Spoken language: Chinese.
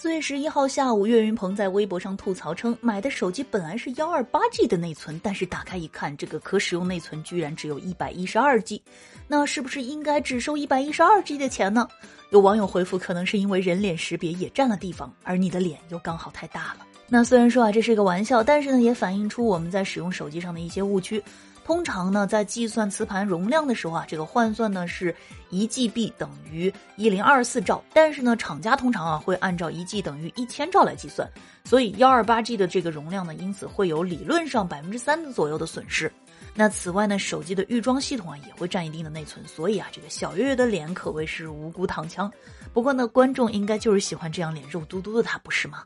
四月十一号下午，岳云鹏在微博上吐槽称，买的手机本来是幺二八 G 的内存，但是打开一看，这个可使用内存居然只有一百一十二 G，那是不是应该只收一百一十二 G 的钱呢？有网友回复，可能是因为人脸识别也占了地方，而你的脸又刚好太大了。那虽然说啊，这是一个玩笑，但是呢，也反映出我们在使用手机上的一些误区。通常呢，在计算磁盘容量的时候啊，这个换算呢是一 GB 等于一零二四兆，但是呢，厂家通常啊会按照一 G 等于一千兆来计算，所以幺二八 G 的这个容量呢，因此会有理论上百分之三左右的损失。那此外呢，手机的预装系统啊也会占一定的内存，所以啊，这个小月月的脸可谓是无辜躺枪。不过呢，观众应该就是喜欢这样脸肉嘟嘟的他，不是吗？